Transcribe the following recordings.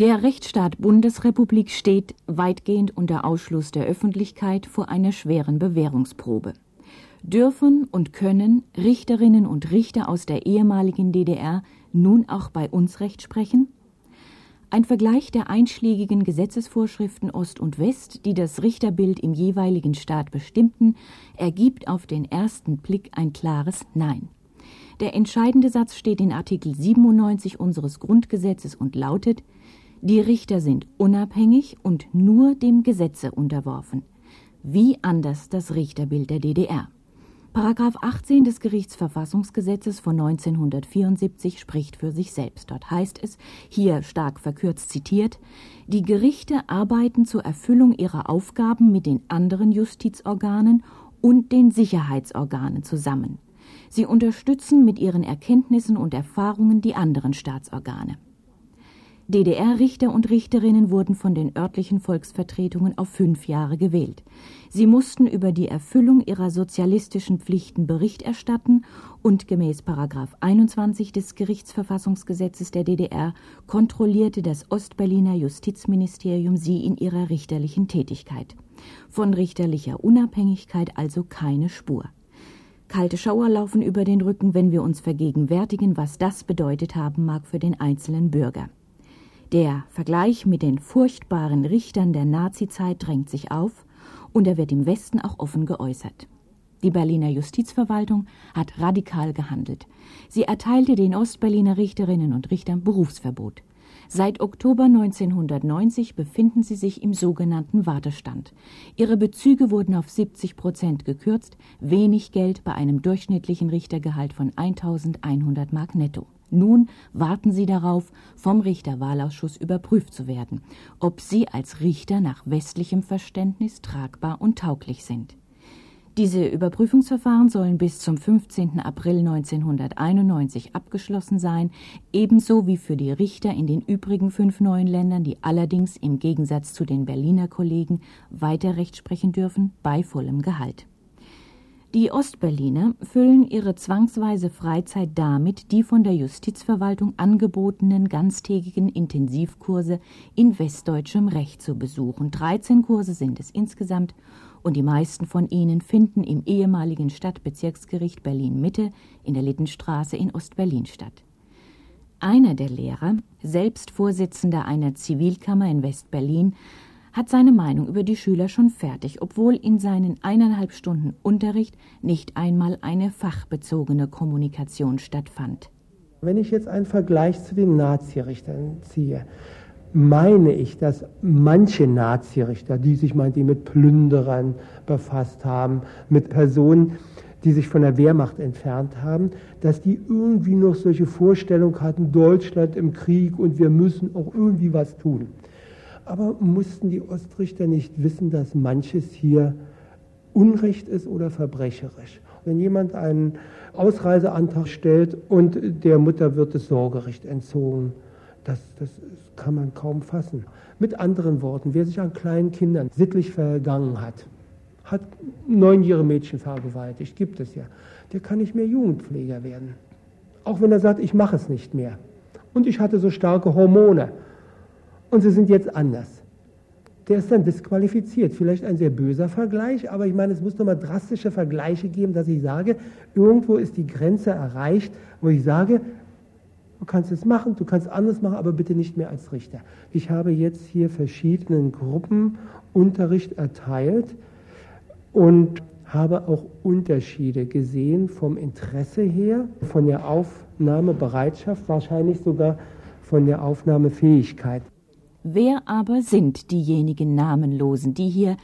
Der Rechtsstaat Bundesrepublik steht weitgehend unter Ausschluss der Öffentlichkeit vor einer schweren Bewährungsprobe. Dürfen und können Richterinnen und Richter aus der ehemaligen DDR nun auch bei uns Recht sprechen? Ein Vergleich der einschlägigen Gesetzesvorschriften Ost und West, die das Richterbild im jeweiligen Staat bestimmten, ergibt auf den ersten Blick ein klares Nein. Der entscheidende Satz steht in Artikel 97 unseres Grundgesetzes und lautet Die Richter sind unabhängig und nur dem Gesetze unterworfen. Wie anders das Richterbild der DDR. Paragraph 18 des Gerichtsverfassungsgesetzes von 1974 spricht für sich selbst. Dort heißt es, hier stark verkürzt zitiert, die Gerichte arbeiten zur Erfüllung ihrer Aufgaben mit den anderen Justizorganen und den Sicherheitsorganen zusammen. Sie unterstützen mit ihren Erkenntnissen und Erfahrungen die anderen Staatsorgane. DDR-Richter und Richterinnen wurden von den örtlichen Volksvertretungen auf fünf Jahre gewählt. Sie mussten über die Erfüllung ihrer sozialistischen Pflichten Bericht erstatten und gemäß Paragraph 21 des Gerichtsverfassungsgesetzes der DDR kontrollierte das Ostberliner Justizministerium sie in ihrer richterlichen Tätigkeit. Von richterlicher Unabhängigkeit also keine Spur. Kalte Schauer laufen über den Rücken, wenn wir uns vergegenwärtigen, was das bedeutet haben mag für den einzelnen Bürger. Der Vergleich mit den furchtbaren Richtern der Nazizeit drängt sich auf und er wird im Westen auch offen geäußert. Die Berliner Justizverwaltung hat radikal gehandelt. Sie erteilte den Ostberliner Richterinnen und Richtern Berufsverbot. Seit Oktober 1990 befinden sie sich im sogenannten Wartestand. Ihre Bezüge wurden auf 70 Prozent gekürzt, wenig Geld bei einem durchschnittlichen Richtergehalt von 1100 Mark netto. Nun warten sie darauf, vom Richterwahlausschuss überprüft zu werden, ob sie als Richter nach westlichem Verständnis tragbar und tauglich sind. Diese Überprüfungsverfahren sollen bis zum 15. April 1991 abgeschlossen sein, ebenso wie für die Richter in den übrigen fünf neuen Ländern, die allerdings im Gegensatz zu den Berliner Kollegen weiter Recht sprechen dürfen, bei vollem Gehalt. Die Ostberliner füllen ihre zwangsweise Freizeit damit, die von der Justizverwaltung angebotenen ganztägigen Intensivkurse in westdeutschem Recht zu besuchen. 13 Kurse sind es insgesamt und die meisten von ihnen finden im ehemaligen Stadtbezirksgericht Berlin Mitte in der Littenstraße in Ostberlin statt. Einer der Lehrer, selbst Vorsitzender einer Zivilkammer in Westberlin, hat seine Meinung über die Schüler schon fertig, obwohl in seinen eineinhalb Stunden Unterricht nicht einmal eine fachbezogene Kommunikation stattfand. Wenn ich jetzt einen Vergleich zu den Nazirichtern ziehe, meine ich, dass manche Nazirichter, die sich meint, die mit Plünderern befasst haben, mit Personen, die sich von der Wehrmacht entfernt haben, dass die irgendwie noch solche Vorstellungen hatten, Deutschland im Krieg und wir müssen auch irgendwie was tun. Aber mussten die Ostrichter nicht wissen, dass manches hier Unrecht ist oder verbrecherisch? Wenn jemand einen Ausreiseantrag stellt und der Mutter wird das Sorgerecht entzogen, das, das kann man kaum fassen. Mit anderen Worten, wer sich an kleinen Kindern sittlich vergangen hat, hat neunjährige Mädchen vergewaltigt, gibt es ja, der kann nicht mehr Jugendpfleger werden. Auch wenn er sagt, ich mache es nicht mehr. Und ich hatte so starke Hormone und sie sind jetzt anders. Der ist dann disqualifiziert. Vielleicht ein sehr böser Vergleich, aber ich meine, es muss nochmal drastische Vergleiche geben, dass ich sage, irgendwo ist die Grenze erreicht, wo ich sage, du kannst es machen, du kannst anders machen, aber bitte nicht mehr als Richter. Ich habe jetzt hier verschiedenen Gruppen Unterricht erteilt und habe auch Unterschiede gesehen vom Interesse her, von der Aufnahmebereitschaft, wahrscheinlich sogar von der Aufnahmefähigkeit. Wer aber sind diejenigen Namenlosen, die hier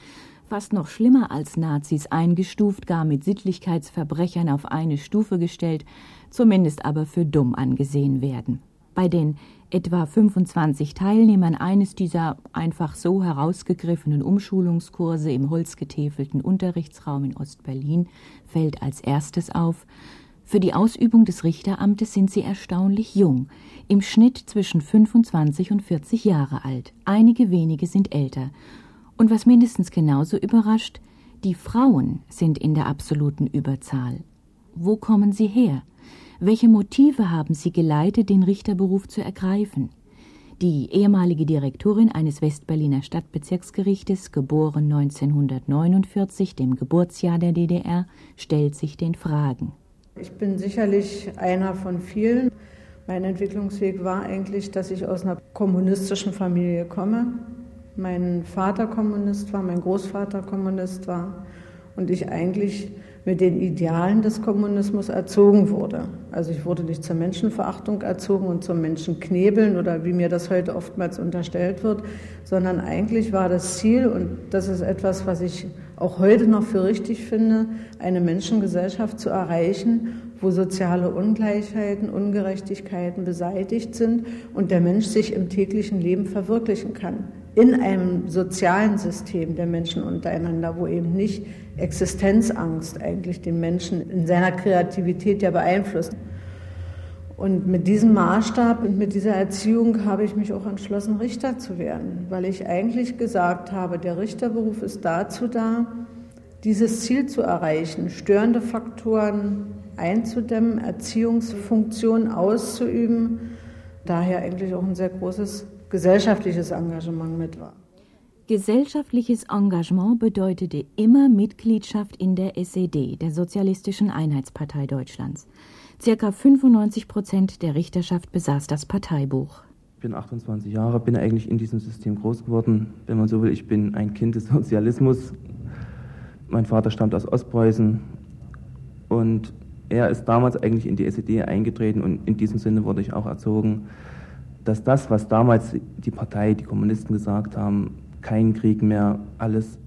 fast noch schlimmer als Nazis eingestuft, gar mit Sittlichkeitsverbrechern auf eine Stufe gestellt, zumindest aber für dumm angesehen werden? Bei den etwa 25 Teilnehmern eines dieser einfach so herausgegriffenen Umschulungskurse im holzgetäfelten Unterrichtsraum in Ostberlin fällt als erstes auf, für die Ausübung des Richteramtes sind sie erstaunlich jung, im Schnitt zwischen 25 und 40 Jahre alt. Einige wenige sind älter. Und was mindestens genauso überrascht, die Frauen sind in der absoluten Überzahl. Wo kommen sie her? Welche Motive haben sie geleitet, den Richterberuf zu ergreifen? Die ehemalige Direktorin eines Westberliner Stadtbezirksgerichtes, geboren 1949, dem Geburtsjahr der DDR, stellt sich den Fragen. Ich bin sicherlich einer von vielen. Mein Entwicklungsweg war eigentlich, dass ich aus einer kommunistischen Familie komme. Mein Vater Kommunist war, mein Großvater Kommunist war und ich eigentlich mit den Idealen des Kommunismus erzogen wurde. Also ich wurde nicht zur Menschenverachtung erzogen und zum Menschenknebeln oder wie mir das heute oftmals unterstellt wird, sondern eigentlich war das Ziel, und das ist etwas, was ich auch heute noch für richtig finde, eine Menschengesellschaft zu erreichen, wo soziale Ungleichheiten, Ungerechtigkeiten beseitigt sind und der Mensch sich im täglichen Leben verwirklichen kann. In einem sozialen System der Menschen untereinander, wo eben nicht Existenzangst eigentlich den Menschen in seiner Kreativität ja beeinflusst. Und mit diesem Maßstab und mit dieser Erziehung habe ich mich auch entschlossen, Richter zu werden, weil ich eigentlich gesagt habe, der Richterberuf ist dazu da, dieses Ziel zu erreichen, störende Faktoren einzudämmen, Erziehungsfunktionen auszuüben, daher eigentlich auch ein sehr großes gesellschaftliches Engagement mit war. Gesellschaftliches Engagement bedeutete immer Mitgliedschaft in der SED, der Sozialistischen Einheitspartei Deutschlands. Circa 95 Prozent der Richterschaft besaß das Parteibuch. Ich bin 28 Jahre, bin eigentlich in diesem System groß geworden. Wenn man so will, ich bin ein Kind des Sozialismus. Mein Vater stammt aus Ostpreußen und er ist damals eigentlich in die SED eingetreten und in diesem Sinne wurde ich auch erzogen, dass das, was damals die Partei, die Kommunisten gesagt haben, kein Krieg mehr, alles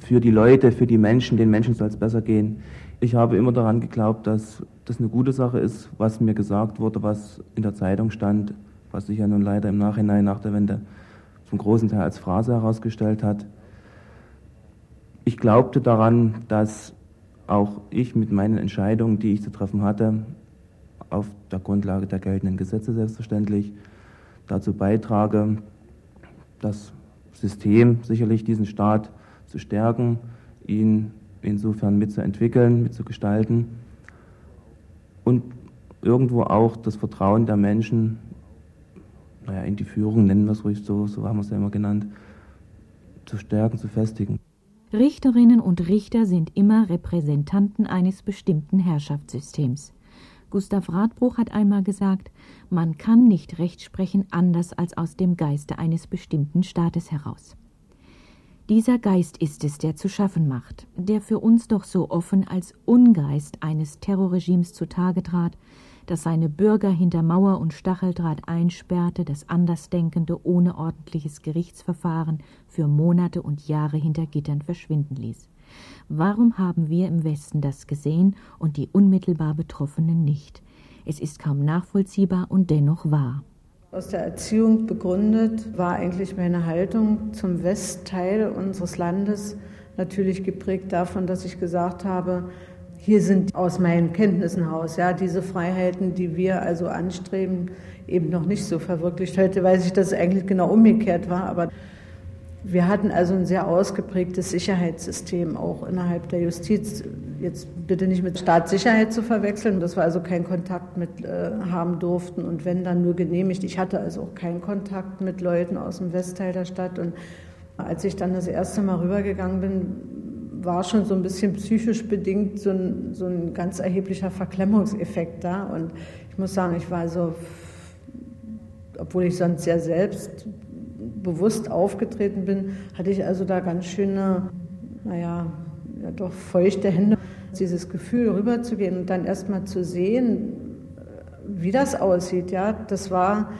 für die Leute, für die Menschen, den Menschen soll es besser gehen. Ich habe immer daran geglaubt, dass das eine gute Sache ist, was mir gesagt wurde, was in der Zeitung stand, was sich ja nun leider im Nachhinein nach der Wende zum großen Teil als Phrase herausgestellt hat. Ich glaubte daran, dass auch ich mit meinen Entscheidungen, die ich zu treffen hatte, auf der Grundlage der geltenden Gesetze selbstverständlich, dazu beitrage, dass System, sicherlich diesen Staat zu stärken, ihn insofern mitzuentwickeln, mitzugestalten und irgendwo auch das Vertrauen der Menschen naja, in die Führung, nennen wir es ruhig so, so haben wir es ja immer genannt, zu stärken, zu festigen. Richterinnen und Richter sind immer Repräsentanten eines bestimmten Herrschaftssystems. Gustav Radbruch hat einmal gesagt, man kann nicht Recht sprechen anders als aus dem Geiste eines bestimmten Staates heraus. Dieser Geist ist es, der zu schaffen macht, der für uns doch so offen als Ungeist eines Terrorregimes zutage trat, das seine Bürger hinter Mauer und Stacheldraht einsperrte, das Andersdenkende ohne ordentliches Gerichtsverfahren für Monate und Jahre hinter Gittern verschwinden ließ. Warum haben wir im Westen das gesehen und die unmittelbar Betroffenen nicht? Es ist kaum nachvollziehbar und dennoch wahr. Aus der Erziehung begründet war eigentlich meine Haltung zum Westteil unseres Landes natürlich geprägt davon, dass ich gesagt habe, hier sind aus meinen Kenntnissen heraus ja diese Freiheiten, die wir also anstreben, eben noch nicht so verwirklicht. Heute weiß ich, dass es eigentlich genau umgekehrt war, aber wir hatten also ein sehr ausgeprägtes Sicherheitssystem auch innerhalb der Justiz. Jetzt bitte nicht mit Staatssicherheit zu verwechseln, dass wir also keinen Kontakt mit äh, haben durften und wenn dann nur genehmigt. Ich hatte also auch keinen Kontakt mit Leuten aus dem Westteil der Stadt und als ich dann das erste Mal rübergegangen bin, war schon so ein bisschen psychisch bedingt so ein, so ein ganz erheblicher Verklemmungseffekt da und ich muss sagen, ich war so, obwohl ich sonst sehr selbst bewusst aufgetreten bin, hatte ich also da ganz schöne, naja, ja doch feuchte Hände. Dieses Gefühl rüberzugehen und dann erstmal zu sehen, wie das aussieht, ja, das war,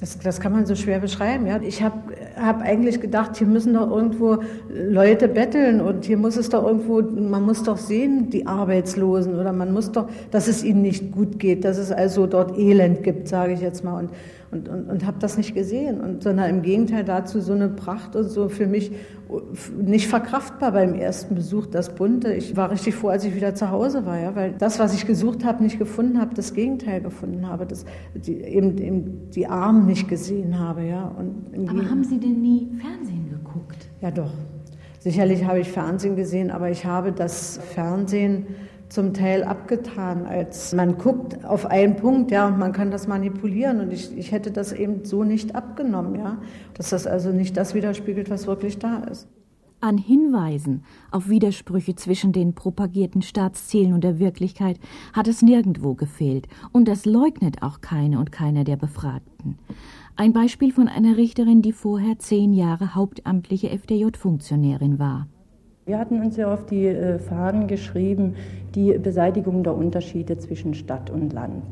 das, das kann man so schwer beschreiben. Ja. Ich habe hab eigentlich gedacht, hier müssen doch irgendwo Leute betteln und hier muss es doch irgendwo, man muss doch sehen, die Arbeitslosen oder man muss doch, dass es ihnen nicht gut geht, dass es also dort Elend gibt, sage ich jetzt mal. Und und, und, und habe das nicht gesehen, und, sondern im Gegenteil dazu so eine Pracht und so für mich nicht verkraftbar beim ersten Besuch, das Bunte. Ich war richtig froh, als ich wieder zu Hause war, ja, weil das, was ich gesucht habe, nicht gefunden habe, das Gegenteil gefunden habe, das, die, eben, eben die Armen nicht gesehen habe. Ja, und aber haben Sie denn nie Fernsehen geguckt? Ja, doch. Sicherlich habe ich Fernsehen gesehen, aber ich habe das Fernsehen zum Teil abgetan, als man guckt auf einen Punkt, ja, und man kann das manipulieren. Und ich, ich hätte das eben so nicht abgenommen, ja, dass das also nicht das widerspiegelt, was wirklich da ist. An Hinweisen auf Widersprüche zwischen den propagierten Staatszielen und der Wirklichkeit hat es nirgendwo gefehlt, und das leugnet auch keine und keiner der Befragten. Ein Beispiel von einer Richterin, die vorher zehn Jahre hauptamtliche FDJ-Funktionärin war. Wir hatten uns ja auf die äh, Fahnen geschrieben, die Beseitigung der Unterschiede zwischen Stadt und Land.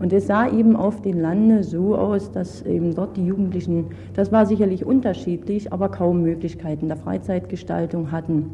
Und es sah eben auf den Lande so aus, dass eben dort die Jugendlichen, das war sicherlich unterschiedlich, aber kaum Möglichkeiten der Freizeitgestaltung hatten.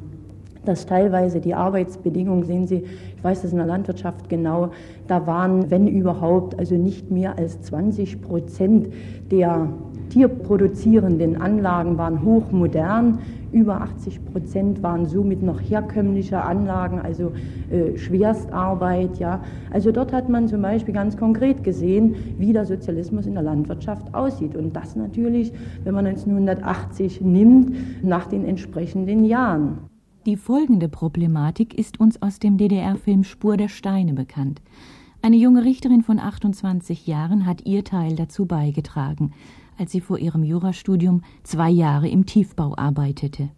Dass teilweise die Arbeitsbedingungen, sehen Sie, ich weiß das in der Landwirtschaft genau, da waren, wenn überhaupt, also nicht mehr als 20 Prozent der tierproduzierenden Anlagen waren hochmodern. Über 80 Prozent waren somit noch herkömmliche Anlagen, also äh, Schwerstarbeit. Ja. Also dort hat man zum Beispiel ganz konkret gesehen, wie der Sozialismus in der Landwirtschaft aussieht. Und das natürlich, wenn man 1980 nimmt, nach den entsprechenden Jahren. Die folgende Problematik ist uns aus dem DDR-Film Spur der Steine bekannt. Eine junge Richterin von 28 Jahren hat ihr Teil dazu beigetragen als sie vor ihrem Jurastudium zwei Jahre im Tiefbau arbeitete.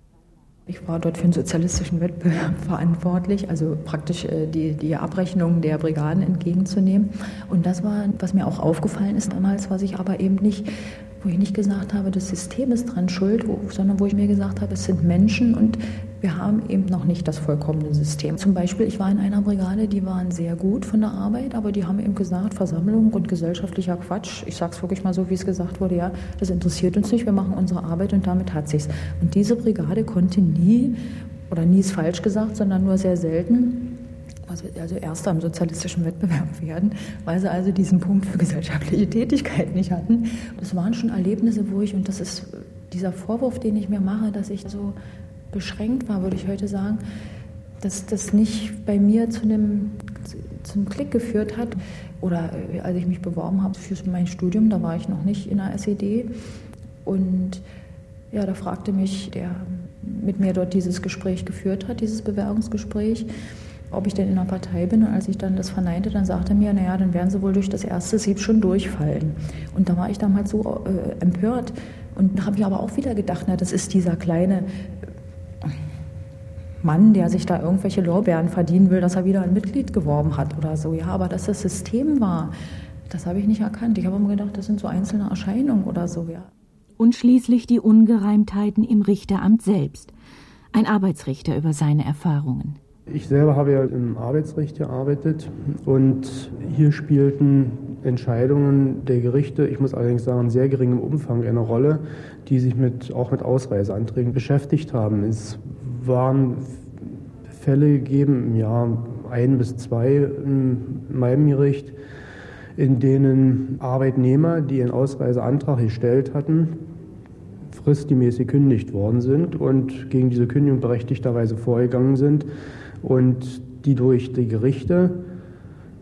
Ich war dort für den sozialistischen Wettbewerb verantwortlich, also praktisch äh, die, die Abrechnung der Brigaden entgegenzunehmen. Und das war, was mir auch aufgefallen ist damals, was ich aber eben nicht wo ich nicht gesagt habe, das System ist dran schuld, sondern wo ich mir gesagt habe, es sind Menschen und wir haben eben noch nicht das vollkommene System. Zum Beispiel, ich war in einer Brigade, die waren sehr gut von der Arbeit, aber die haben eben gesagt, Versammlung und gesellschaftlicher Quatsch. Ich sage es wirklich mal so, wie es gesagt wurde, ja, das interessiert uns nicht, wir machen unsere Arbeit und damit hat sich's. Und diese Brigade konnte nie, oder nie ist falsch gesagt, sondern nur sehr selten also, also Erster im sozialistischen Wettbewerb werden, weil sie also diesen Punkt für gesellschaftliche Tätigkeit nicht hatten. Das waren schon Erlebnisse, wo ich, und das ist dieser Vorwurf, den ich mir mache, dass ich so beschränkt war, würde ich heute sagen, dass das nicht bei mir zu einem zum Klick geführt hat. Oder äh, als ich mich beworben habe für mein Studium, da war ich noch nicht in der SED. Und ja, da fragte mich der mit mir dort dieses Gespräch geführt hat, dieses Bewerbungsgespräch, ob ich denn in einer Partei bin. Und als ich dann das verneinte, dann sagte er mir, naja, dann werden sie wohl durch das erste Sieb schon durchfallen. Und da war ich damals so äh, empört. Und habe ich aber auch wieder gedacht, na, das ist dieser kleine Mann, der sich da irgendwelche Lorbeeren verdienen will, dass er wieder ein Mitglied geworben hat oder so. Ja, aber dass das System war, das habe ich nicht erkannt. Ich habe immer gedacht, das sind so einzelne Erscheinungen oder so, ja. Und schließlich die Ungereimtheiten im Richteramt selbst. Ein Arbeitsrichter über seine Erfahrungen. Ich selber habe ja im Arbeitsrecht gearbeitet und hier spielten Entscheidungen der Gerichte, ich muss allerdings sagen, in sehr geringem Umfang eine Rolle, die sich mit, auch mit Ausreiseanträgen beschäftigt haben. Es waren Fälle gegeben im Jahr ein bis zwei in meinem Gericht, in denen Arbeitnehmer, die einen Ausreiseantrag gestellt hatten, fristgemäß gekündigt worden sind und gegen diese Kündigung berechtigterweise vorgegangen sind und die durch die Gerichte,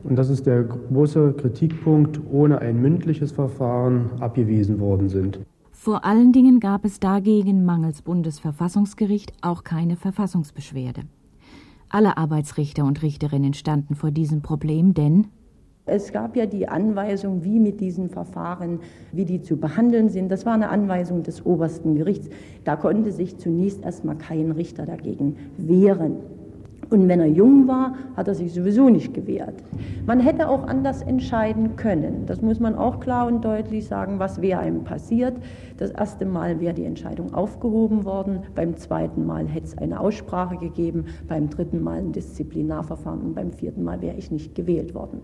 und das ist der große Kritikpunkt, ohne ein mündliches Verfahren abgewiesen worden sind. Vor allen Dingen gab es dagegen mangels Bundesverfassungsgericht auch keine Verfassungsbeschwerde. Alle Arbeitsrichter und Richterinnen standen vor diesem Problem, denn es gab ja die Anweisung, wie mit diesen Verfahren, wie die zu behandeln sind. Das war eine Anweisung des obersten Gerichts. Da konnte sich zunächst erstmal kein Richter dagegen wehren. Und wenn er jung war, hat er sich sowieso nicht gewehrt. Man hätte auch anders entscheiden können. Das muss man auch klar und deutlich sagen, was wäre einem passiert. Das erste Mal wäre die Entscheidung aufgehoben worden, beim zweiten Mal hätte es eine Aussprache gegeben, beim dritten Mal ein Disziplinarverfahren und beim vierten Mal wäre ich nicht gewählt worden.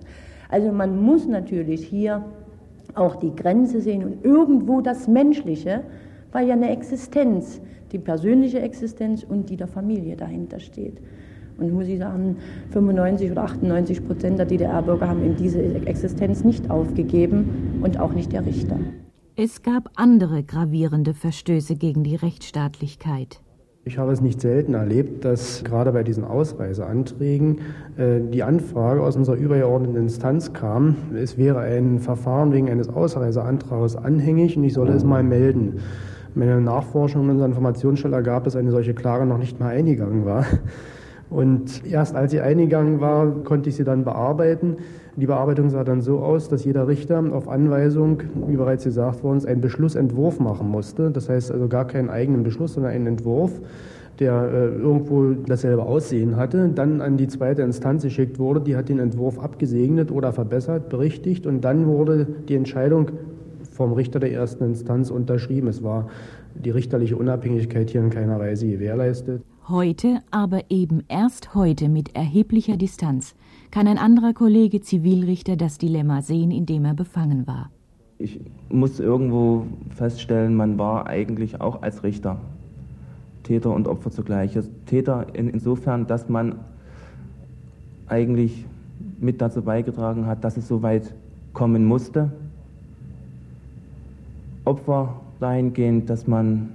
Also man muss natürlich hier auch die Grenze sehen und irgendwo das Menschliche, weil ja eine Existenz, die persönliche Existenz und die der Familie dahinter steht. Und muss ich sagen, 95 oder 98 Prozent der DDR-Bürger haben eben diese Existenz nicht aufgegeben und auch nicht der Richter. Es gab andere gravierende Verstöße gegen die Rechtsstaatlichkeit. Ich habe es nicht selten erlebt, dass gerade bei diesen Ausreiseanträgen äh, die Anfrage aus unserer übergeordneten Instanz kam, es wäre ein Verfahren wegen eines Ausreiseantrags anhängig und ich solle es mal melden. Meine Nachforschung in unserer Informationsstelle ergab, dass eine solche Klage noch nicht mal eingegangen war. Und erst als sie eingegangen war, konnte ich sie dann bearbeiten. Die Bearbeitung sah dann so aus, dass jeder Richter auf Anweisung, wie bereits gesagt worden ist, einen Beschlussentwurf machen musste. Das heißt also gar keinen eigenen Beschluss, sondern einen Entwurf, der äh, irgendwo dasselbe Aussehen hatte, dann an die zweite Instanz geschickt wurde. Die hat den Entwurf abgesegnet oder verbessert, berichtigt und dann wurde die Entscheidung vom Richter der ersten Instanz unterschrieben. Es war die richterliche Unabhängigkeit hier in keiner Weise gewährleistet. Heute, aber eben erst heute mit erheblicher Distanz, kann ein anderer Kollege Zivilrichter das Dilemma sehen, in dem er befangen war. Ich muss irgendwo feststellen, man war eigentlich auch als Richter Täter und Opfer zugleich. Täter in, insofern, dass man eigentlich mit dazu beigetragen hat, dass es so weit kommen musste. Opfer dahingehend, dass man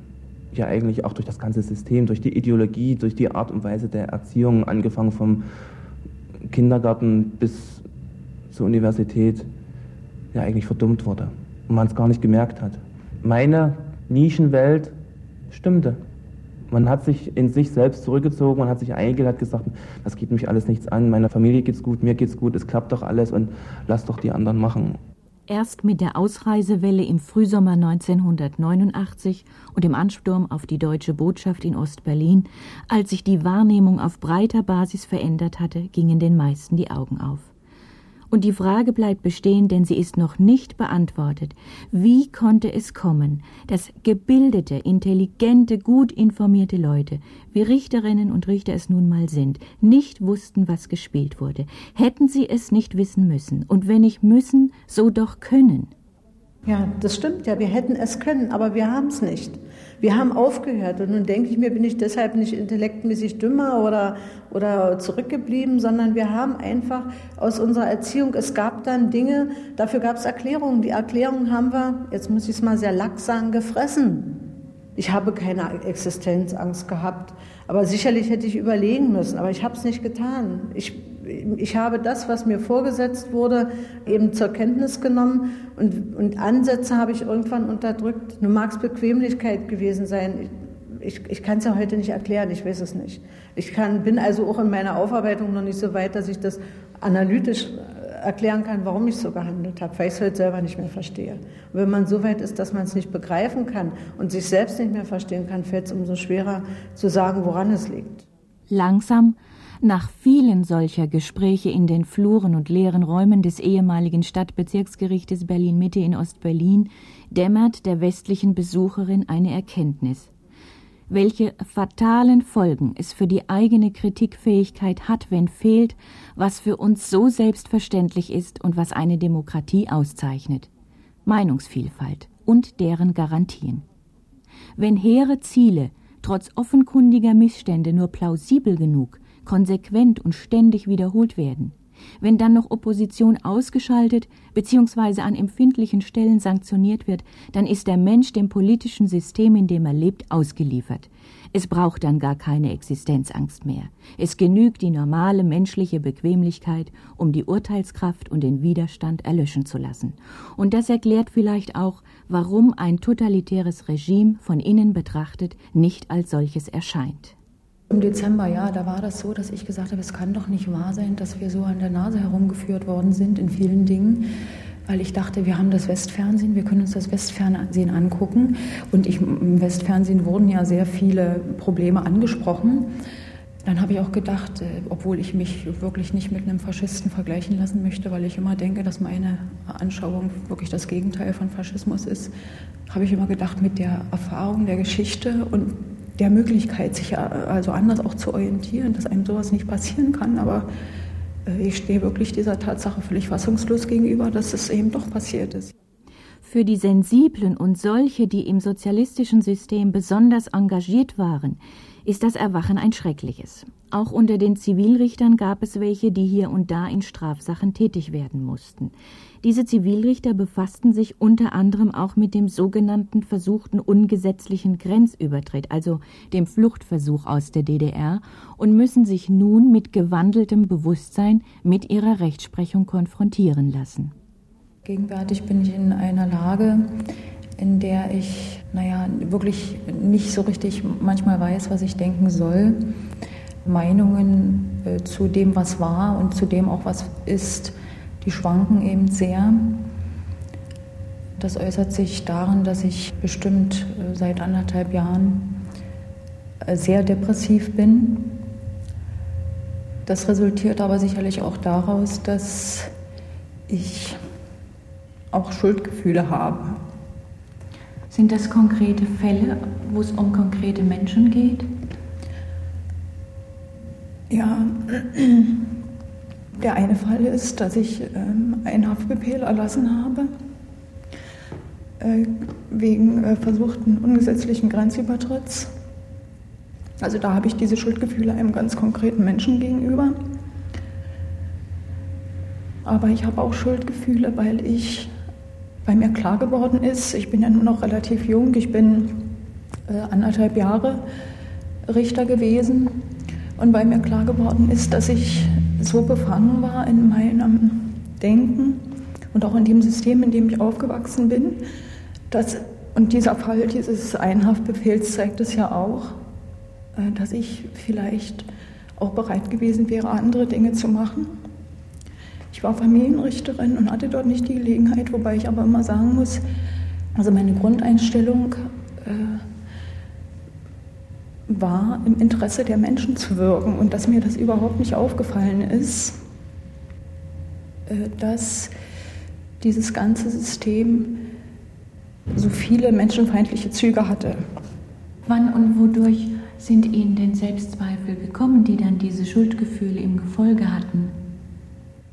ja eigentlich auch durch das ganze System, durch die Ideologie, durch die Art und Weise der Erziehung, angefangen vom Kindergarten bis zur Universität, ja eigentlich verdummt wurde und man es gar nicht gemerkt hat. Meine Nischenwelt stimmte. Man hat sich in sich selbst zurückgezogen, man hat sich eingebildet, hat gesagt, das geht mich alles nichts an, meiner Familie geht's gut, mir geht's gut, es klappt doch alles und lass doch die anderen machen. Erst mit der Ausreisewelle im Frühsommer 1989 und dem Ansturm auf die deutsche Botschaft in Ostberlin, als sich die Wahrnehmung auf breiter Basis verändert hatte, gingen den meisten die Augen auf. Und die Frage bleibt bestehen, denn sie ist noch nicht beantwortet. Wie konnte es kommen, dass gebildete, intelligente, gut informierte Leute, wie Richterinnen und Richter es nun mal sind, nicht wussten, was gespielt wurde? Hätten sie es nicht wissen müssen? Und wenn nicht müssen, so doch können. Ja, das stimmt ja. Wir hätten es können, aber wir haben es nicht. Wir haben aufgehört und nun denke ich mir, bin ich deshalb nicht intellektmäßig dümmer oder, oder zurückgeblieben, sondern wir haben einfach aus unserer Erziehung, es gab dann Dinge, dafür gab es Erklärungen. Die Erklärungen haben wir, jetzt muss ich es mal sehr lack sagen, gefressen. Ich habe keine Existenzangst gehabt, aber sicherlich hätte ich überlegen müssen, aber ich habe es nicht getan. Ich, ich habe das, was mir vorgesetzt wurde, eben zur Kenntnis genommen und, und Ansätze habe ich irgendwann unterdrückt. Nun mag es Bequemlichkeit gewesen sein. Ich, ich kann es ja heute nicht erklären, ich weiß es nicht. Ich kann, bin also auch in meiner Aufarbeitung noch nicht so weit, dass ich das analytisch erklären kann, warum ich so gehandelt habe, weil ich es heute selber nicht mehr verstehe. Und wenn man so weit ist, dass man es nicht begreifen kann und sich selbst nicht mehr verstehen kann, fällt es umso schwerer zu sagen, woran es liegt. Langsam, nach vielen solcher Gespräche in den Fluren und leeren Räumen des ehemaligen Stadtbezirksgerichtes Berlin-Mitte in Ostberlin, dämmert der westlichen Besucherin eine Erkenntnis welche fatalen Folgen es für die eigene Kritikfähigkeit hat, wenn fehlt, was für uns so selbstverständlich ist und was eine Demokratie auszeichnet Meinungsvielfalt und deren Garantien. Wenn hehre Ziele trotz offenkundiger Missstände nur plausibel genug, konsequent und ständig wiederholt werden, wenn dann noch Opposition ausgeschaltet bzw. an empfindlichen Stellen sanktioniert wird, dann ist der Mensch dem politischen System, in dem er lebt, ausgeliefert. Es braucht dann gar keine Existenzangst mehr. Es genügt die normale menschliche Bequemlichkeit, um die Urteilskraft und den Widerstand erlöschen zu lassen. Und das erklärt vielleicht auch, warum ein totalitäres Regime von innen betrachtet nicht als solches erscheint. Im Dezember, ja, da war das so, dass ich gesagt habe, es kann doch nicht wahr sein, dass wir so an der Nase herumgeführt worden sind in vielen Dingen, weil ich dachte, wir haben das Westfernsehen, wir können uns das Westfernsehen angucken und ich, im Westfernsehen wurden ja sehr viele Probleme angesprochen. Dann habe ich auch gedacht, äh, obwohl ich mich wirklich nicht mit einem Faschisten vergleichen lassen möchte, weil ich immer denke, dass meine Anschauung wirklich das Gegenteil von Faschismus ist, habe ich immer gedacht, mit der Erfahrung der Geschichte und der Möglichkeit, sich also anders auch zu orientieren, dass einem sowas nicht passieren kann. Aber äh, ich stehe wirklich dieser Tatsache völlig fassungslos gegenüber, dass es eben doch passiert ist. Für die Sensiblen und solche, die im sozialistischen System besonders engagiert waren, ist das Erwachen ein schreckliches. Auch unter den Zivilrichtern gab es welche, die hier und da in Strafsachen tätig werden mussten. Diese Zivilrichter befassten sich unter anderem auch mit dem sogenannten versuchten ungesetzlichen Grenzübertritt, also dem Fluchtversuch aus der DDR, und müssen sich nun mit gewandeltem Bewusstsein mit ihrer Rechtsprechung konfrontieren lassen. Gegenwärtig bin ich in einer Lage, in der ich, naja, wirklich nicht so richtig manchmal weiß, was ich denken soll. Meinungen äh, zu dem, was war und zu dem auch, was ist, die schwanken eben sehr. Das äußert sich darin, dass ich bestimmt äh, seit anderthalb Jahren äh, sehr depressiv bin. Das resultiert aber sicherlich auch daraus, dass ich auch Schuldgefühle habe. Sind das konkrete Fälle, wo es um konkrete Menschen geht? Ja, der eine Fall ist, dass ich ähm, einen Haftbefehl erlassen habe äh, wegen äh, versuchten ungesetzlichen Grenzübertritts. Also da habe ich diese Schuldgefühle einem ganz konkreten Menschen gegenüber. Aber ich habe auch Schuldgefühle, weil ich, weil mir klar geworden ist, ich bin ja nur noch relativ jung, ich bin äh, anderthalb Jahre Richter gewesen und weil mir klar geworden ist, dass ich so befangen war in meinem Denken und auch in dem System, in dem ich aufgewachsen bin, dass, und dieser Fall dieses Einhaftbefehls zeigt es ja auch, äh, dass ich vielleicht auch bereit gewesen wäre, andere Dinge zu machen. Ich war Familienrichterin und hatte dort nicht die Gelegenheit, wobei ich aber immer sagen muss, also meine Grundeinstellung war, im Interesse der Menschen zu wirken und dass mir das überhaupt nicht aufgefallen ist, äh, dass dieses ganze System so viele menschenfeindliche Züge hatte. Wann und wodurch sind Ihnen denn Selbstzweifel gekommen, die dann diese Schuldgefühle im Gefolge hatten?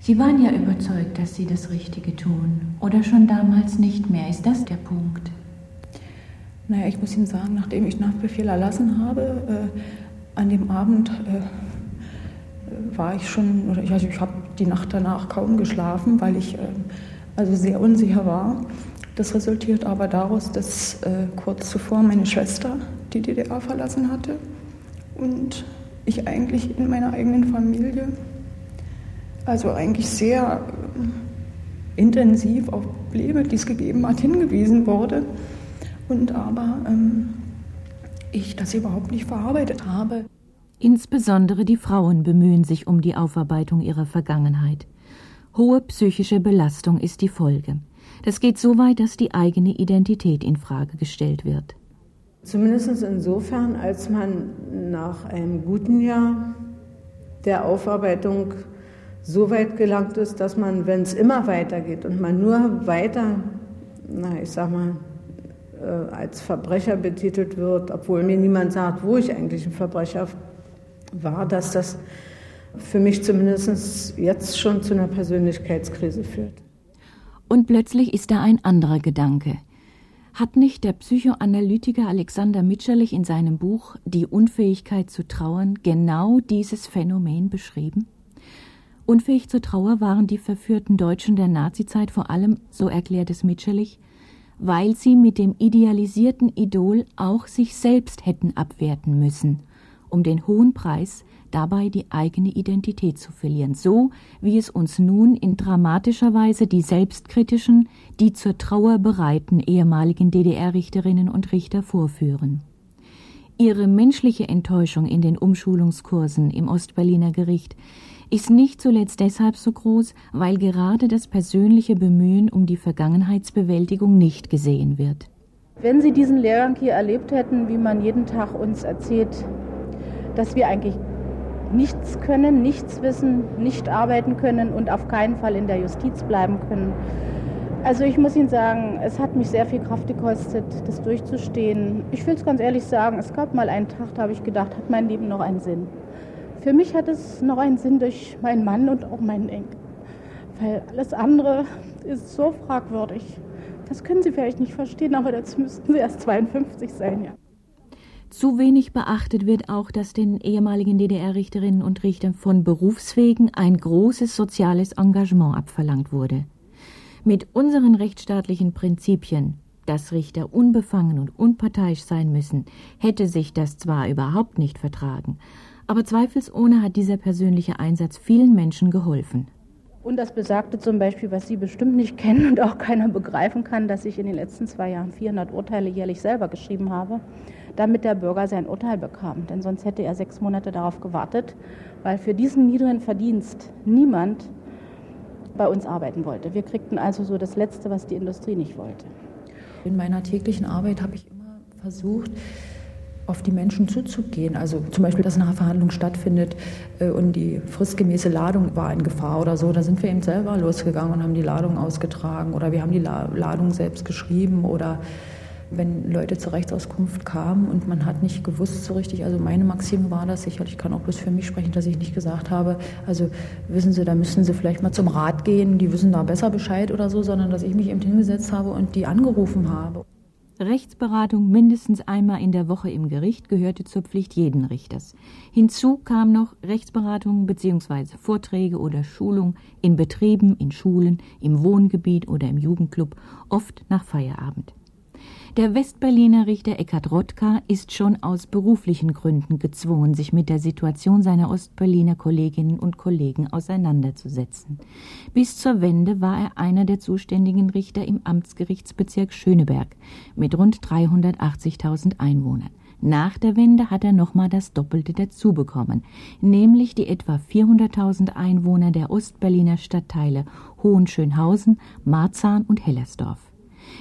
Sie waren ja überzeugt, dass Sie das Richtige tun. Oder schon damals nicht mehr? Ist das der Punkt? Naja, ich muss Ihnen sagen, nachdem ich Nachtbefehl erlassen habe, äh, an dem Abend äh, war ich schon, oder ich, also ich habe die Nacht danach kaum geschlafen, weil ich äh, also sehr unsicher war. Das resultiert aber daraus, dass äh, kurz zuvor meine Schwester die DDR verlassen hatte und ich eigentlich in meiner eigenen Familie, also eigentlich sehr äh, intensiv auf Probleme, die es gegeben hat, hingewiesen wurde und aber ähm, ich das überhaupt nicht verarbeitet habe. Insbesondere die Frauen bemühen sich um die Aufarbeitung ihrer Vergangenheit. Hohe psychische Belastung ist die Folge. Das geht so weit, dass die eigene Identität in Frage gestellt wird. Zumindest insofern, als man nach einem guten Jahr der Aufarbeitung so weit gelangt ist, dass man, wenn es immer weitergeht und man nur weiter, na, ich sag mal, als Verbrecher betitelt wird, obwohl mir niemand sagt, wo ich eigentlich ein Verbrecher war, dass das für mich zumindest jetzt schon zu einer Persönlichkeitskrise führt. Und plötzlich ist da ein anderer Gedanke. Hat nicht der Psychoanalytiker Alexander Mitscherlich in seinem Buch Die Unfähigkeit zu trauern genau dieses Phänomen beschrieben? Unfähig zur Trauer waren die verführten Deutschen der Nazizeit vor allem, so erklärt es Mitscherlich, weil sie mit dem idealisierten Idol auch sich selbst hätten abwerten müssen, um den hohen Preis dabei die eigene Identität zu verlieren, so wie es uns nun in dramatischer Weise die selbstkritischen, die zur Trauer bereiten ehemaligen DDR-Richterinnen und Richter vorführen. Ihre menschliche Enttäuschung in den Umschulungskursen im Ostberliner Gericht ist nicht zuletzt deshalb so groß, weil gerade das persönliche Bemühen um die Vergangenheitsbewältigung nicht gesehen wird. Wenn Sie diesen Lehrgang hier erlebt hätten, wie man jeden Tag uns erzählt, dass wir eigentlich nichts können, nichts wissen, nicht arbeiten können und auf keinen Fall in der Justiz bleiben können. Also ich muss Ihnen sagen, es hat mich sehr viel Kraft gekostet, das durchzustehen. Ich will es ganz ehrlich sagen, es gab mal einen Tag, da habe ich gedacht, hat mein Leben noch einen Sinn? Für mich hat es noch einen Sinn durch meinen Mann und auch meinen Enkel. Weil alles andere ist so fragwürdig. Das können Sie vielleicht nicht verstehen, aber dazu müssten Sie erst 52 sein, ja. Zu wenig beachtet wird auch, dass den ehemaligen DDR-Richterinnen und Richtern von Berufswegen ein großes soziales Engagement abverlangt wurde. Mit unseren rechtsstaatlichen Prinzipien, dass Richter unbefangen und unparteiisch sein müssen, hätte sich das zwar überhaupt nicht vertragen, aber zweifelsohne hat dieser persönliche Einsatz vielen Menschen geholfen. Und das besagte zum Beispiel, was Sie bestimmt nicht kennen und auch keiner begreifen kann, dass ich in den letzten zwei Jahren 400 Urteile jährlich selber geschrieben habe, damit der Bürger sein Urteil bekam. Denn sonst hätte er sechs Monate darauf gewartet, weil für diesen niedrigen Verdienst niemand bei uns arbeiten wollte. Wir kriegten also so das Letzte, was die Industrie nicht wollte. In meiner täglichen Arbeit habe ich immer versucht, auf die Menschen zuzugehen. Also zum Beispiel, dass eine Verhandlung stattfindet äh, und die fristgemäße Ladung war in Gefahr oder so. Da sind wir eben selber losgegangen und haben die Ladung ausgetragen oder wir haben die Ladung selbst geschrieben oder wenn Leute zur Rechtsauskunft kamen und man hat nicht gewusst so richtig, also meine Maxime war das, sicherlich ich kann auch bloß für mich sprechen, dass ich nicht gesagt habe, also wissen Sie, da müssen Sie vielleicht mal zum Rat gehen, die wissen da besser Bescheid oder so, sondern dass ich mich eben hingesetzt habe und die angerufen habe. Rechtsberatung mindestens einmal in der Woche im Gericht gehörte zur Pflicht jeden Richters. Hinzu kam noch Rechtsberatung bzw. Vorträge oder Schulung in Betrieben, in Schulen, im Wohngebiet oder im Jugendclub, oft nach Feierabend. Der Westberliner Richter Eckhard Rotka ist schon aus beruflichen Gründen gezwungen, sich mit der Situation seiner Ostberliner Kolleginnen und Kollegen auseinanderzusetzen. Bis zur Wende war er einer der zuständigen Richter im Amtsgerichtsbezirk Schöneberg mit rund 380.000 Einwohnern. Nach der Wende hat er nochmal das Doppelte dazu bekommen, nämlich die etwa 400.000 Einwohner der Ostberliner Stadtteile Hohenschönhausen, Marzahn und Hellersdorf.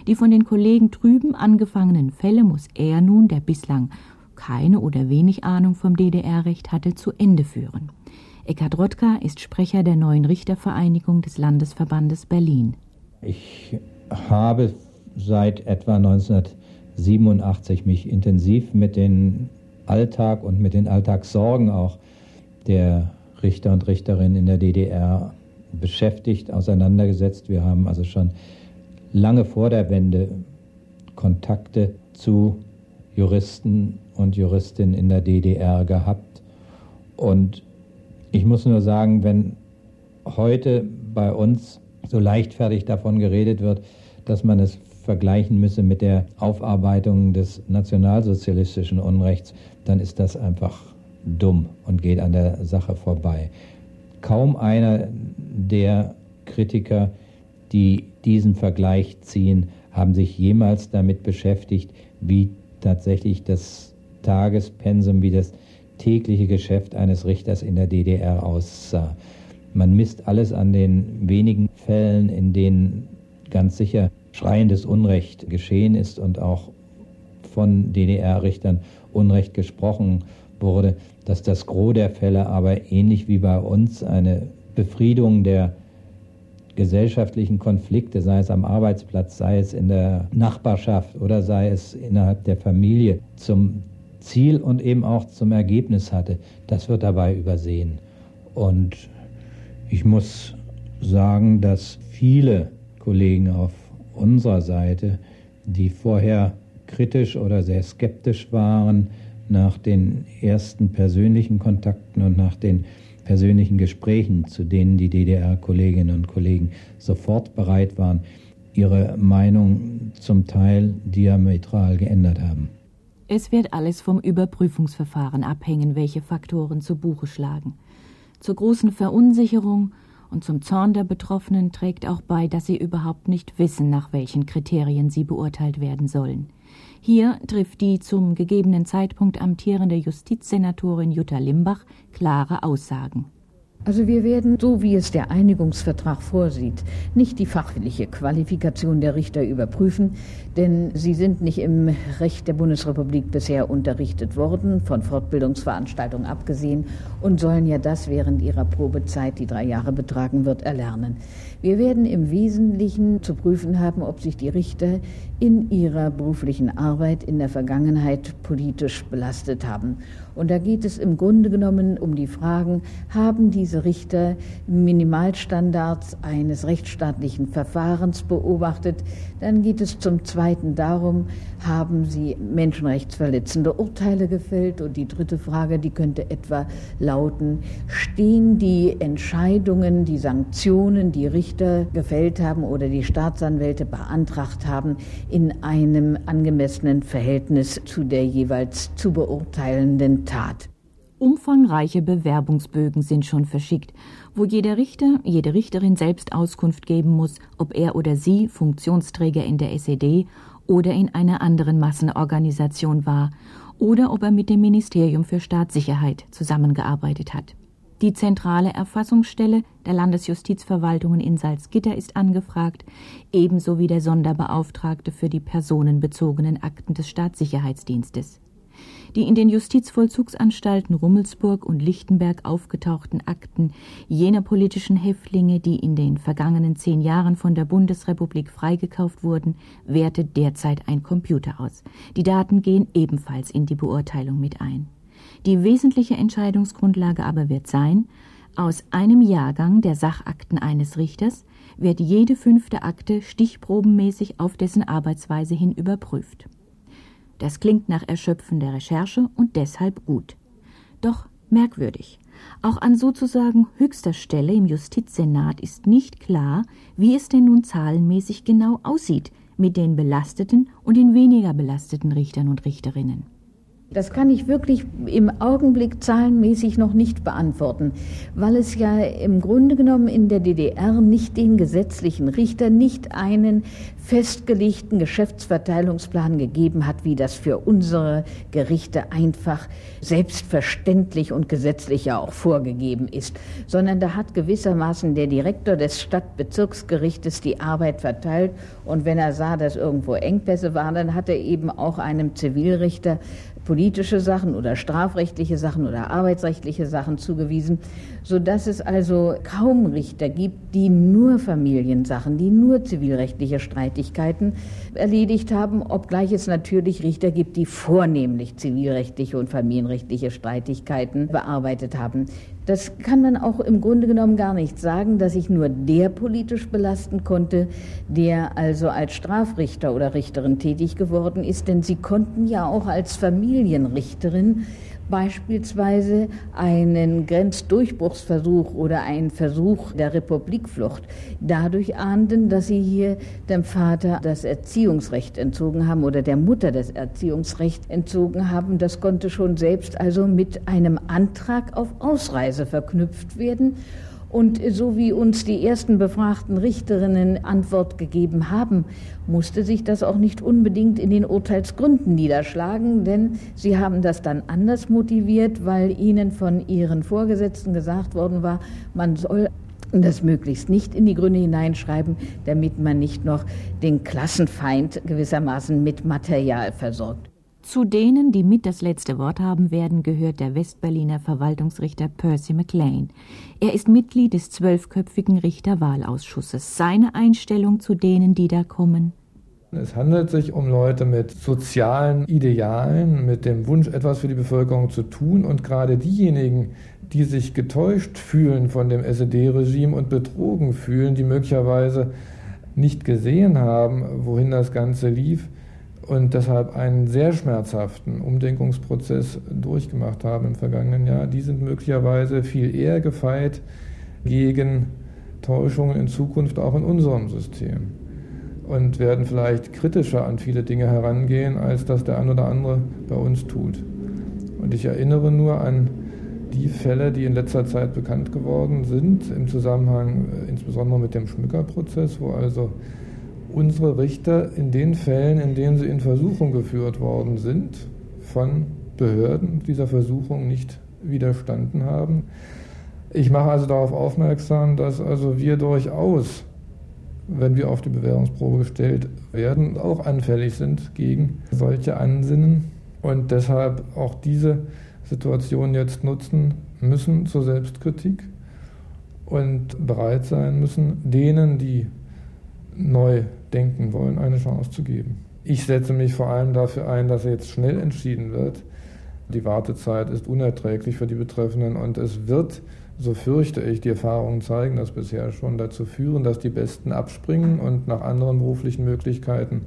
Die von den Kollegen drüben angefangenen Fälle muss er nun, der bislang keine oder wenig Ahnung vom DDR-Recht hatte, zu Ende führen. Eckhard Rotka ist Sprecher der neuen Richtervereinigung des Landesverbandes Berlin. Ich habe seit etwa 1987 mich intensiv mit dem Alltag und mit den Alltagssorgen auch der Richter und Richterinnen in der DDR beschäftigt, auseinandergesetzt. Wir haben also schon lange vor der Wende Kontakte zu Juristen und Juristinnen in der DDR gehabt. Und ich muss nur sagen, wenn heute bei uns so leichtfertig davon geredet wird, dass man es vergleichen müsse mit der Aufarbeitung des nationalsozialistischen Unrechts, dann ist das einfach dumm und geht an der Sache vorbei. Kaum einer der Kritiker, die diesen Vergleich ziehen, haben sich jemals damit beschäftigt, wie tatsächlich das Tagespensum, wie das tägliche Geschäft eines Richters in der DDR aussah. Man misst alles an den wenigen Fällen, in denen ganz sicher schreiendes Unrecht geschehen ist und auch von DDR-Richtern Unrecht gesprochen wurde, dass das Gros der Fälle aber ähnlich wie bei uns eine Befriedung der gesellschaftlichen Konflikte, sei es am Arbeitsplatz, sei es in der Nachbarschaft oder sei es innerhalb der Familie, zum Ziel und eben auch zum Ergebnis hatte, das wird dabei übersehen. Und ich muss sagen, dass viele Kollegen auf unserer Seite, die vorher kritisch oder sehr skeptisch waren nach den ersten persönlichen Kontakten und nach den persönlichen Gesprächen, zu denen die DDR-Kolleginnen und Kollegen sofort bereit waren, ihre Meinung zum Teil diametral geändert haben. Es wird alles vom Überprüfungsverfahren abhängen, welche Faktoren zu Buche schlagen. Zur großen Verunsicherung und zum Zorn der Betroffenen trägt auch bei, dass sie überhaupt nicht wissen, nach welchen Kriterien sie beurteilt werden sollen. Hier trifft die zum gegebenen Zeitpunkt amtierende Justizsenatorin Jutta Limbach klare Aussagen. Also wir werden, so wie es der Einigungsvertrag vorsieht, nicht die fachliche Qualifikation der Richter überprüfen, denn sie sind nicht im Recht der Bundesrepublik bisher unterrichtet worden, von Fortbildungsveranstaltungen abgesehen, und sollen ja das während ihrer Probezeit, die drei Jahre betragen wird, erlernen. Wir werden im Wesentlichen zu prüfen haben, ob sich die Richter in ihrer beruflichen Arbeit in der Vergangenheit politisch belastet haben. Und da geht es im Grunde genommen um die Fragen, haben diese Richter Minimalstandards eines rechtsstaatlichen Verfahrens beobachtet? Dann geht es zum Zweiten darum, haben sie menschenrechtsverletzende Urteile gefällt? Und die dritte Frage, die könnte etwa lauten, stehen die Entscheidungen, die Sanktionen, die Richter gefällt haben oder die Staatsanwälte beantragt haben, in einem angemessenen Verhältnis zu der jeweils zu beurteilenden Tat. Umfangreiche Bewerbungsbögen sind schon verschickt, wo jeder Richter, jede Richterin selbst Auskunft geben muss, ob er oder sie Funktionsträger in der SED oder in einer anderen Massenorganisation war oder ob er mit dem Ministerium für Staatssicherheit zusammengearbeitet hat. Die zentrale Erfassungsstelle der Landesjustizverwaltungen in Salzgitter ist angefragt, ebenso wie der Sonderbeauftragte für die personenbezogenen Akten des Staatssicherheitsdienstes. Die in den Justizvollzugsanstalten Rummelsburg und Lichtenberg aufgetauchten Akten jener politischen Häftlinge, die in den vergangenen zehn Jahren von der Bundesrepublik freigekauft wurden, wertet derzeit ein Computer aus. Die Daten gehen ebenfalls in die Beurteilung mit ein. Die wesentliche Entscheidungsgrundlage aber wird sein, aus einem Jahrgang der Sachakten eines Richters wird jede fünfte Akte stichprobenmäßig auf dessen Arbeitsweise hin überprüft. Das klingt nach erschöpfender Recherche und deshalb gut. Doch merkwürdig. Auch an sozusagen höchster Stelle im Justizsenat ist nicht klar, wie es denn nun zahlenmäßig genau aussieht mit den belasteten und den weniger belasteten Richtern und Richterinnen. Das kann ich wirklich im Augenblick zahlenmäßig noch nicht beantworten, weil es ja im Grunde genommen in der DDR nicht den gesetzlichen Richter, nicht einen festgelegten Geschäftsverteilungsplan gegeben hat, wie das für unsere Gerichte einfach selbstverständlich und gesetzlich ja auch vorgegeben ist, sondern da hat gewissermaßen der Direktor des Stadtbezirksgerichtes die Arbeit verteilt. Und wenn er sah, dass irgendwo Engpässe waren, dann hat er eben auch einem Zivilrichter politische Sachen oder strafrechtliche Sachen oder arbeitsrechtliche Sachen zugewiesen, sodass es also kaum Richter gibt, die nur Familiensachen, die nur zivilrechtliche Streitigkeiten erledigt haben, obgleich es natürlich Richter gibt, die vornehmlich zivilrechtliche und familienrechtliche Streitigkeiten bearbeitet haben. Das kann man auch im Grunde genommen gar nicht sagen, dass sich nur der politisch belasten konnte, der also als Strafrichter oder Richterin tätig geworden ist, denn sie konnten ja auch als Familienrichterin beispielsweise einen Grenzdurchbruchsversuch oder einen Versuch der Republikflucht dadurch ahnden, dass sie hier dem Vater das Erziehungsrecht entzogen haben oder der Mutter das Erziehungsrecht entzogen haben. Das konnte schon selbst also mit einem Antrag auf Ausreise verknüpft werden. Und so wie uns die ersten befragten Richterinnen Antwort gegeben haben, musste sich das auch nicht unbedingt in den Urteilsgründen niederschlagen, denn sie haben das dann anders motiviert, weil ihnen von ihren Vorgesetzten gesagt worden war, man soll das möglichst nicht in die Gründe hineinschreiben, damit man nicht noch den Klassenfeind gewissermaßen mit Material versorgt. Zu denen, die mit das letzte Wort haben werden, gehört der Westberliner Verwaltungsrichter Percy McLean. Er ist Mitglied des zwölfköpfigen Richterwahlausschusses. Seine Einstellung zu denen, die da kommen? Es handelt sich um Leute mit sozialen Idealen, mit dem Wunsch, etwas für die Bevölkerung zu tun. Und gerade diejenigen, die sich getäuscht fühlen von dem SED-Regime und betrogen fühlen, die möglicherweise nicht gesehen haben, wohin das Ganze lief, und deshalb einen sehr schmerzhaften Umdenkungsprozess durchgemacht haben im vergangenen Jahr, die sind möglicherweise viel eher gefeit gegen Täuschungen in Zukunft auch in unserem System und werden vielleicht kritischer an viele Dinge herangehen, als das der ein oder andere bei uns tut. Und ich erinnere nur an die Fälle, die in letzter Zeit bekannt geworden sind, im Zusammenhang äh, insbesondere mit dem Schmückerprozess, wo also unsere Richter in den Fällen, in denen sie in Versuchung geführt worden sind, von Behörden dieser Versuchung nicht widerstanden haben. Ich mache also darauf aufmerksam, dass also wir durchaus, wenn wir auf die Bewährungsprobe gestellt werden, auch anfällig sind gegen solche Ansinnen und deshalb auch diese Situation jetzt nutzen müssen zur Selbstkritik und bereit sein müssen, denen, die neu denken wollen, eine Chance zu geben. Ich setze mich vor allem dafür ein, dass jetzt schnell entschieden wird. Die Wartezeit ist unerträglich für die Betreffenden und es wird, so fürchte ich, die Erfahrungen zeigen das bisher schon, dazu führen, dass die Besten abspringen und nach anderen beruflichen Möglichkeiten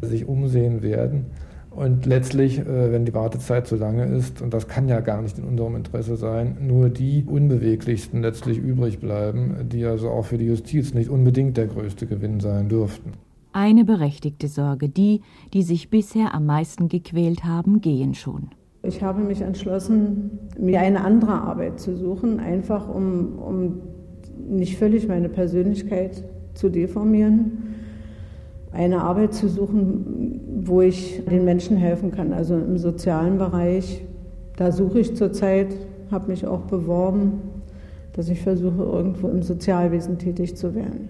sich umsehen werden. Und letztlich, äh, wenn die Wartezeit zu lange ist, und das kann ja gar nicht in unserem Interesse sein, nur die Unbeweglichsten letztlich übrig bleiben, die also auch für die Justiz nicht unbedingt der größte Gewinn sein dürften. Eine berechtigte Sorge, die, die sich bisher am meisten gequält haben, gehen schon. Ich habe mich entschlossen, mir eine andere Arbeit zu suchen, einfach um, um nicht völlig meine Persönlichkeit zu deformieren. Eine Arbeit zu suchen, wo ich den Menschen helfen kann, also im sozialen Bereich. Da suche ich zurzeit, habe mich auch beworben, dass ich versuche, irgendwo im Sozialwesen tätig zu werden.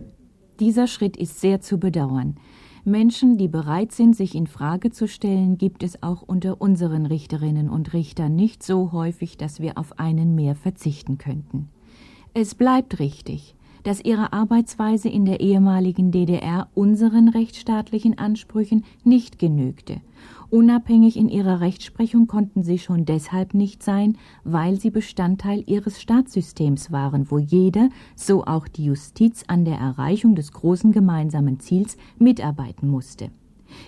Dieser Schritt ist sehr zu bedauern. Menschen, die bereit sind, sich in Frage zu stellen, gibt es auch unter unseren Richterinnen und Richtern nicht so häufig, dass wir auf einen mehr verzichten könnten. Es bleibt richtig, dass ihre Arbeitsweise in der ehemaligen DDR unseren rechtsstaatlichen Ansprüchen nicht genügte. Unabhängig in ihrer Rechtsprechung konnten sie schon deshalb nicht sein, weil sie Bestandteil ihres Staatssystems waren, wo jeder, so auch die Justiz, an der Erreichung des großen gemeinsamen Ziels mitarbeiten musste.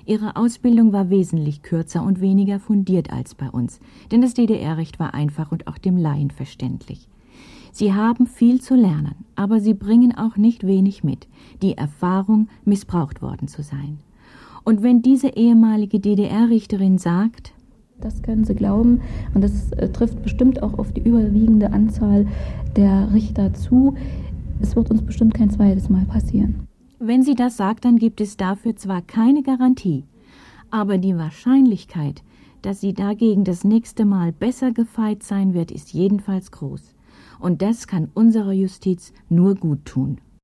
Ihre Ausbildung war wesentlich kürzer und weniger fundiert als bei uns, denn das DDR-Recht war einfach und auch dem Laien verständlich. Sie haben viel zu lernen, aber sie bringen auch nicht wenig mit, die Erfahrung, missbraucht worden zu sein. Und wenn diese ehemalige DDR-Richterin sagt, das können Sie glauben, und das äh, trifft bestimmt auch auf die überwiegende Anzahl der Richter zu, es wird uns bestimmt kein zweites Mal passieren. Wenn sie das sagt, dann gibt es dafür zwar keine Garantie, aber die Wahrscheinlichkeit, dass sie dagegen das nächste Mal besser gefeit sein wird, ist jedenfalls groß und das kann unserer Justiz nur gut tun.